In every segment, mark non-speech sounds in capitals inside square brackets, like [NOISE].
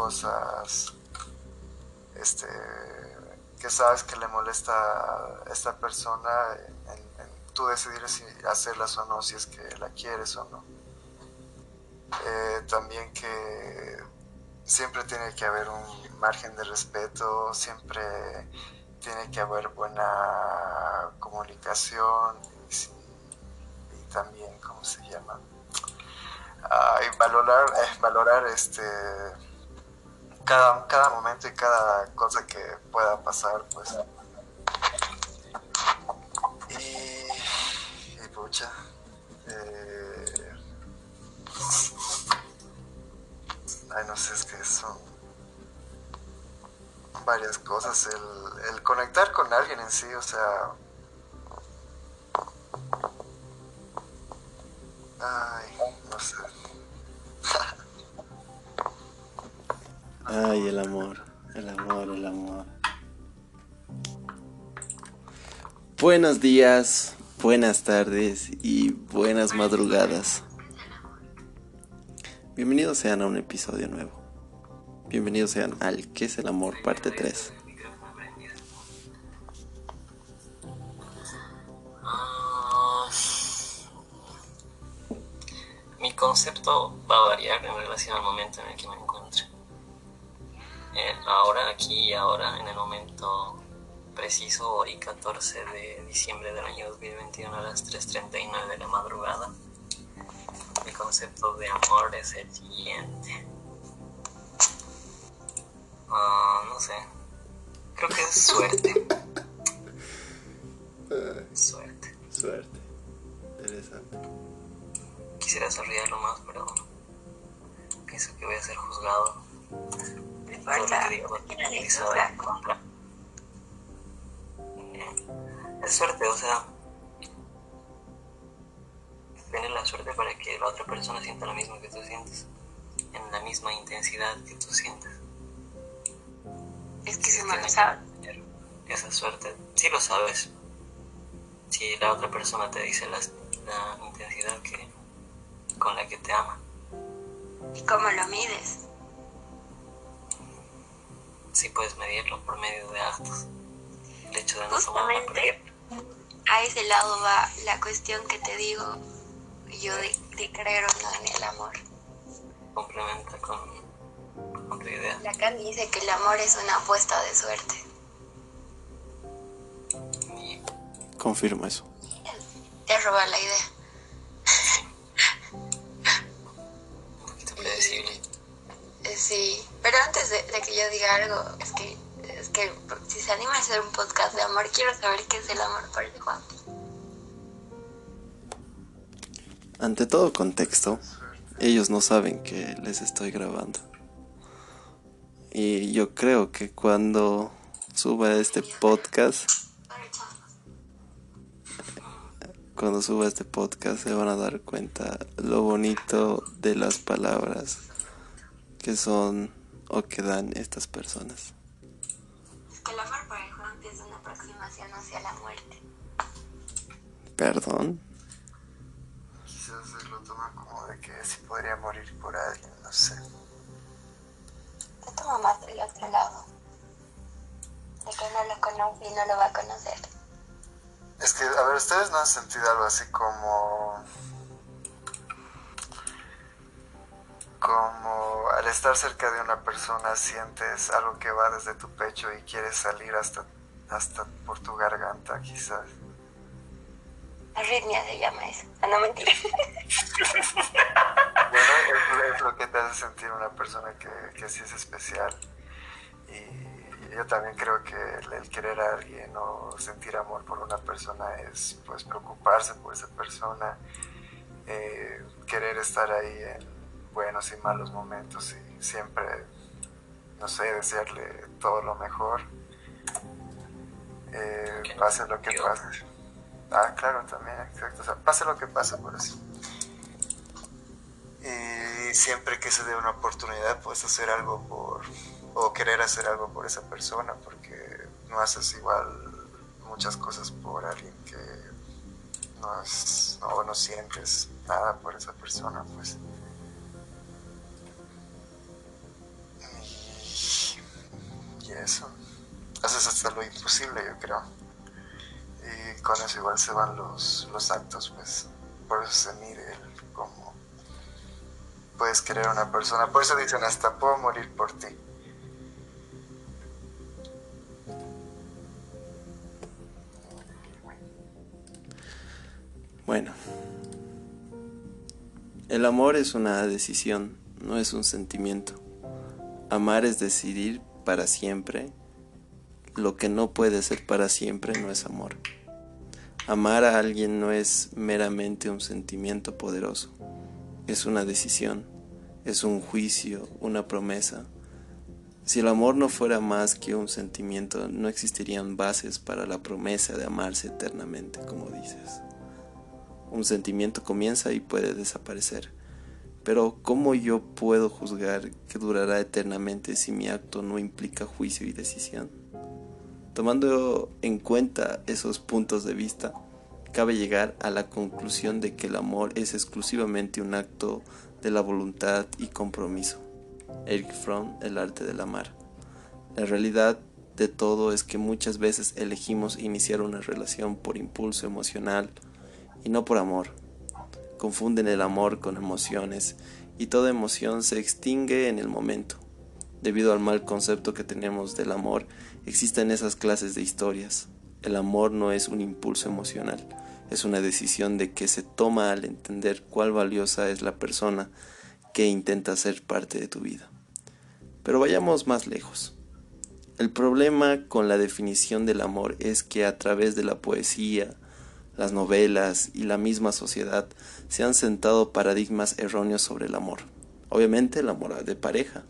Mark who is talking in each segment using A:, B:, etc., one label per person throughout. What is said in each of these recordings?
A: cosas este, que sabes que le molesta a esta persona, tú decidir si hacerlas o no, si es que la quieres o no. Eh, también que siempre tiene que haber un margen de respeto, siempre tiene que haber buena comunicación y, también, ¿cómo se llama? Ah, y valorar, eh, valorar este cada, cada momento y cada cosa que pueda pasar, pues. Y, y pucha. Eh, ay, no sé, es que son varias cosas. El, el conectar con alguien en sí, o sea. Ay,
B: Ay, el amor, el amor, el amor. Buenos días, buenas tardes y buenas madrugadas. Bienvenidos sean a un episodio nuevo. Bienvenidos sean al ¿Qué es el amor? parte 3.
C: Mi concepto va a variar en relación al momento en el que me encuentre. Eh, ahora, aquí y ahora, en el momento preciso, hoy 14 de diciembre del año 2021 a las 3.39 de la madrugada, mi concepto de amor es el siguiente. Ah, no sé, creo que es suerte. [LAUGHS] suerte.
B: Suerte. Interesante.
C: Quisiera desarrollarlo más, pero pienso que voy a ser juzgado es suerte, o sea, tener la suerte para que la otra persona sienta lo mismo que tú sientes, en la misma intensidad que tú sientes.
D: Es que se me lo sabe.
C: Esa suerte, si lo sabes. Si la otra persona te dice la, la intensidad que, con la que te ama.
D: ¿Y cómo lo mides?
C: Sí puedes medirlo por medio de actos. El hecho de no
D: Justamente a ese lado va la cuestión que te digo yo de, creer o no en el amor.
C: Complementa con, con tu idea.
D: Lacan dice que el amor es una apuesta de suerte.
B: Confirma eso.
D: Te roba la idea. Sí, pero antes de, que yo diga algo, es que, es que si se anima a hacer un podcast de amor, quiero saber qué es el amor para el Juan.
B: Ante todo contexto, ellos no saben que les estoy grabando. Y yo creo que cuando suba este podcast, cuando suba este podcast se van a dar cuenta lo bonito de las palabras que son o que dan estas personas.
D: Es que el amor por el Juan es una aproximación hacia la muerte.
B: ¿Perdón?
A: Quizás se lo toma como de que si podría morir por alguien, no sé.
D: Se toma más del otro lado. De que no lo conoce y no lo va a conocer.
A: Es que, a ver, ¿ustedes no han sentido algo así como como al estar cerca de una persona sientes algo que va desde tu pecho y quieres salir hasta, hasta por tu garganta, quizás.
D: Arritmia se llama eso. Ah, no mentira. [LAUGHS]
A: bueno, es, lo que te hace sentir una persona que, que sí es especial. Y yo también creo que el, querer a alguien o sentir amor por una persona es pues preocuparse por esa persona, eh, querer estar ahí en buenos y malos momentos y siempre, no sé, desearle todo lo mejor. Eh, pase lo que pase. Ah, claro, también, exacto. O sea, pase lo que pase, por eso. Y siempre que se dé una oportunidad, puedes hacer algo por, o querer hacer algo por esa persona, porque no haces igual muchas cosas por alguien que no, es, no, no sientes nada por esa persona, pues. Eso. Haces hasta lo imposible, yo creo. Y con eso igual se van los, los actos, pues. Por eso se mide el cómo puedes querer a una persona. Por eso dicen hasta puedo morir por ti.
B: Bueno, el amor es una decisión, no es un sentimiento. Amar es decidir para siempre. Lo que no puede ser para siempre no es amor. Amar a alguien no es meramente un sentimiento poderoso, es una decisión, es un juicio, una promesa. Si el amor no fuera más que un sentimiento, no existirían bases para la promesa de amarse eternamente, como dices. Un sentimiento comienza y puede desaparecer. Pero ¿cómo yo puedo juzgar que durará eternamente si mi acto no implica juicio y decisión? Tomando en cuenta esos puntos de vista, cabe llegar a la conclusión de que el amor es exclusivamente un acto de la voluntad y compromiso. Eric Fromm, El arte del amar. La realidad de todo es que muchas veces elegimos iniciar una relación por impulso emocional, y no por amor. Confunden el amor con emociones y toda emoción se extingue en el momento. Debido al mal concepto que tenemos del amor, existen esas clases de historias. El amor no es un impulso emocional, es una decisión de que se toma al entender cuál valiosa es la persona que intenta ser parte de tu vida. Pero vayamos más lejos. El problema con la definición del amor es que a través de la poesía, las novelas y la misma sociedad se han sentado paradigmas erróneos sobre el amor. Obviamente el amor de pareja,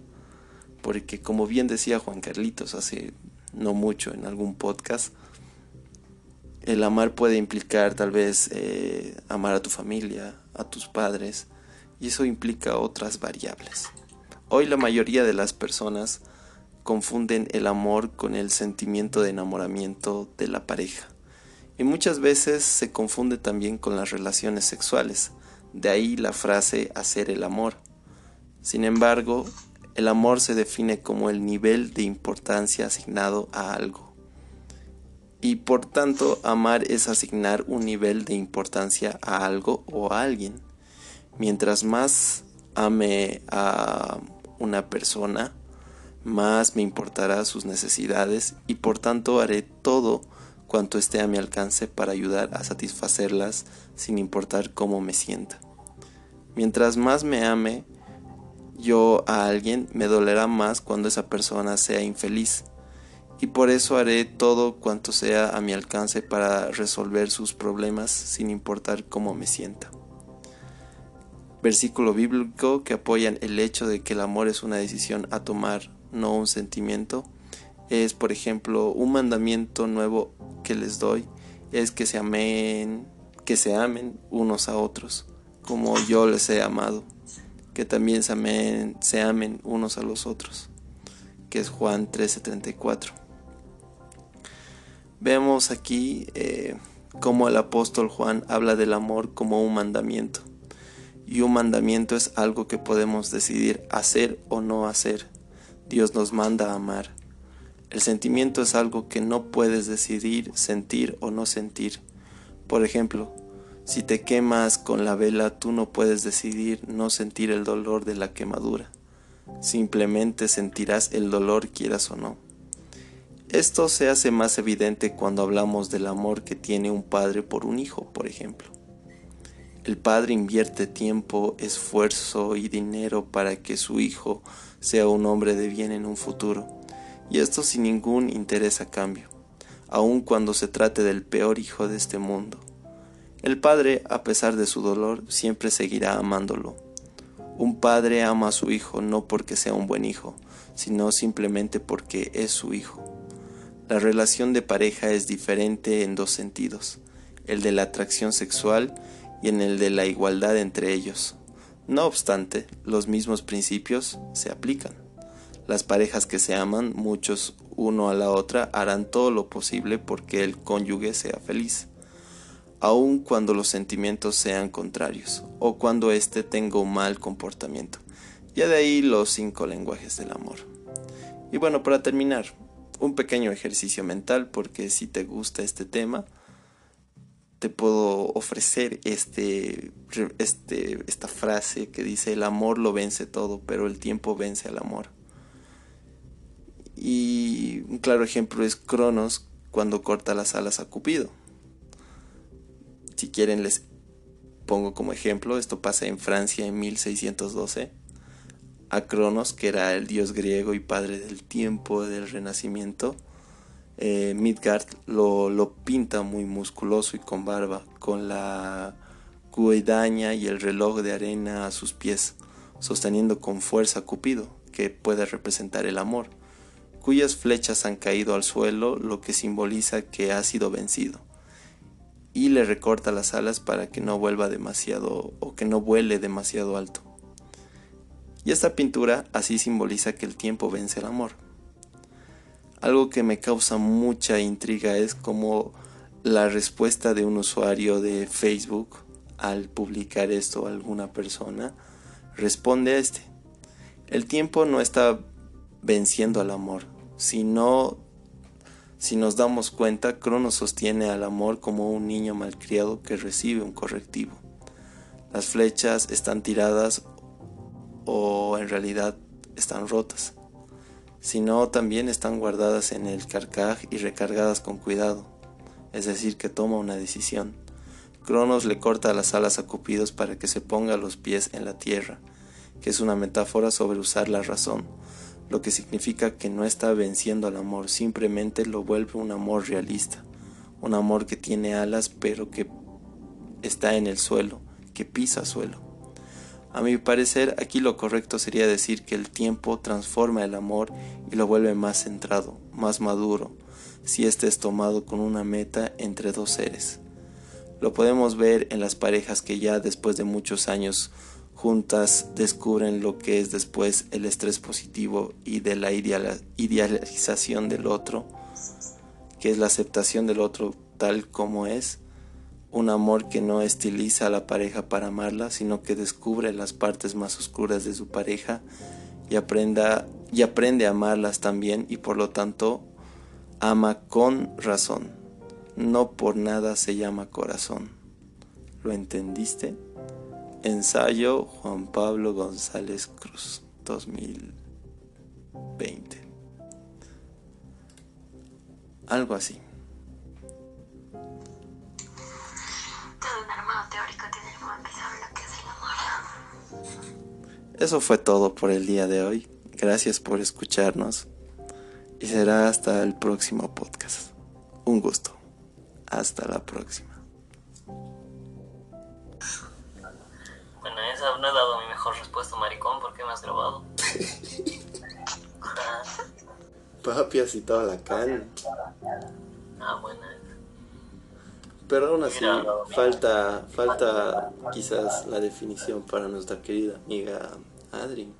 B: porque como bien decía Juan Carlitos hace no mucho en algún podcast, el amar puede implicar tal vez eh, amar a tu familia, a tus padres, y eso implica otras variables. Hoy la mayoría de las personas confunden el amor con el sentimiento de enamoramiento de la pareja y muchas veces se confunde también con las relaciones sexuales, de ahí la frase hacer el amor. Sin embargo, el amor se define como el nivel de importancia asignado a algo. Y por tanto, amar es asignar un nivel de importancia a algo o a alguien. Mientras más ame a una persona, más me importará sus necesidades y por tanto haré todo cuanto esté a mi alcance para ayudar a satisfacerlas sin importar cómo me sienta. Mientras más me ame yo a alguien, me dolerá más cuando esa persona sea infeliz, y por eso haré todo cuanto sea a mi alcance para resolver sus problemas sin importar cómo me sienta. Versículo bíblico que apoyan el hecho de que el amor es una decisión a tomar, no un sentimiento es, por ejemplo, un mandamiento nuevo que les doy es que se amen, que se amen unos a otros, como yo les he amado, que también se amen, se amen unos a los otros, que es Juan 13:34. Vemos aquí eh, cómo el apóstol Juan habla del amor como un mandamiento. Y un mandamiento es algo que podemos decidir hacer o no hacer. Dios nos manda a amar. El sentimiento es algo que no puedes decidir sentir o no sentir. Por ejemplo, si te quemas con la vela, tú no puedes decidir no sentir el dolor de la quemadura. Simplemente sentirás el dolor quieras o no. Esto se hace más evidente cuando hablamos del amor que tiene un padre por un hijo, por ejemplo. El padre invierte tiempo, esfuerzo y dinero para que su hijo sea un hombre de bien en un futuro y esto sin ningún interés a cambio, aun cuando se trate del peor hijo de este mundo. El padre, a pesar de su dolor, siempre seguirá amándolo. Un padre ama a su hijo no porque sea un buen hijo, sino simplemente porque es su hijo. La relación de pareja es diferente en dos sentidos, el de la atracción sexual y en el de la igualdad entre ellos. No obstante, los mismos principios se aplican. Las parejas que se aman, muchos uno a la otra, harán todo lo posible porque el cónyuge sea feliz, aun cuando los sentimientos sean contrarios o cuando éste tenga un mal comportamiento. Ya de ahí los cinco lenguajes del amor. Y bueno, para terminar, un pequeño ejercicio mental porque si te gusta este tema, te puedo ofrecer este, este, esta frase que dice el amor lo vence todo, pero el tiempo vence al amor. Y un claro ejemplo es Cronos cuando corta las alas a Cupido. Si quieren les pongo como ejemplo, esto pasa en Francia en 1612. A Cronos, que era el dios griego y padre del tiempo, del renacimiento, eh, Midgard lo, lo, pinta muy musculoso y con barba, con la guadaña y el reloj de arena a sus pies, sosteniendo con fuerza a Cupido, que puede representar el amor, cuyas flechas han caído al suelo, lo que simboliza que ha sido vencido, y le recorta las alas para que no vuelva demasiado o que no vuele demasiado alto. Y esta pintura así simboliza que el tiempo vence el amor. Algo que me causa mucha intriga es como la respuesta de un usuario de Facebook al publicar esto a alguna persona responde a este. El tiempo no está venciendo al amor, sino si nos damos cuenta, Cronos sostiene al amor como un niño malcriado que recibe un correctivo. Las flechas están tiradas o en realidad están rotas sino también están guardadas en el carcaj y recargadas con cuidado, es decir, que toma una decisión. Cronos le corta las alas a Cupidos para que se ponga los pies en la tierra, que es una metáfora sobre usar la razón, lo que significa que no está venciendo al amor, simplemente lo vuelve un amor realista, un amor que tiene alas pero que está en el suelo, que pisa suelo. A mi parecer, aquí lo correcto sería decir que el tiempo transforma el amor y lo vuelve más centrado, más maduro, si éste es tomado con una meta entre dos seres. Lo podemos ver en las parejas que ya después de muchos años juntas descubren lo que es después el estrés positivo y de la idealización del otro, que es la aceptación del otro tal como es, un amor que no estiliza a la pareja para amarla, sino que descubre las partes más oscuras de su pareja y, aprenda, y aprende a amarlas también y por lo tanto ama con razón. No por nada se llama corazón. ¿Lo entendiste? Ensayo Juan Pablo González Cruz, 2020. Algo así. Eso fue todo por el día de hoy. Gracias por escucharnos y será hasta el próximo podcast. Un gusto. Hasta la próxima.
C: Esa no he dado mi mejor respuesta, maricón. ¿Por qué me has grabado? [LAUGHS]
B: Papi, así toda la cara.
C: Ah, buena.
B: Pero aún así, falta, falta quizás la definición para nuestra querida amiga Adri.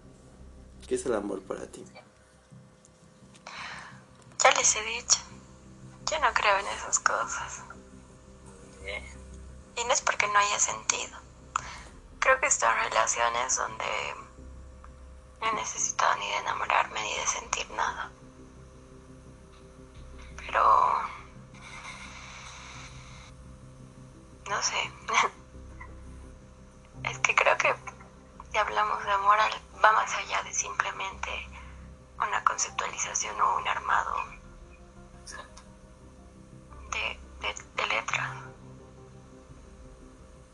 B: ¿Qué es el amor para ti?
D: Ya les he dicho, yo no creo en esas cosas. Y no es porque no haya sentido. Creo que están relaciones donde no he necesitado ni de enamorarme ni de sentir nada. Pero no sé. [LAUGHS] es que creo que si hablamos de amor va más allá de simplemente una conceptualización o un armado de, de, letras.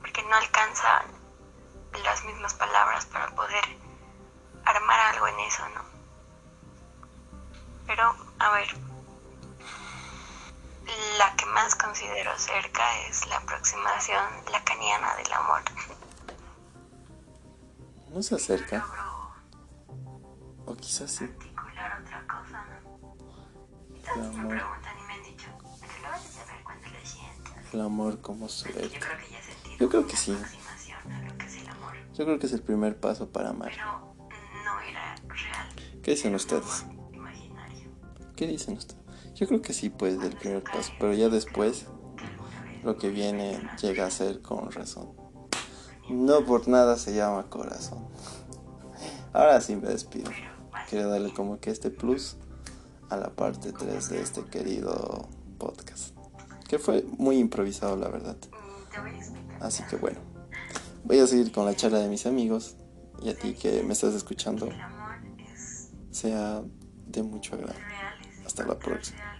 D: Porque no alcanzan las mismas palabras para poder armar algo en eso, ¿no? Pero, a ver, la que más considero cerca es la aproximación lacaniana del amor.
B: No se acerca. O quizás sí.
D: Articular otra cosa, ¿no? El amor. me preguntan y me han dicho, ¿te lo vas a saber cuando lo sientas?
B: El amor como cerca.
D: Yo creo que ya sentido
B: Yo creo que sí. Yo creo que es el primer paso para amar.
D: Pero no era real.
B: ¿Qué dicen ustedes?
D: Imaginario.
B: ¿Qué dicen ustedes? Yo creo que sí, pues, del primer paso, pero ya después lo que viene llega a ser con razón. No por nada se llama corazón. Ahora sí me despido. Quiero darle como que este plus a la parte 3 de este querido podcast. Que fue muy improvisado, la verdad. Así que bueno, voy a seguir con la charla de mis amigos y a ti que me estás escuchando sea de mucho agrado. Hasta la próxima.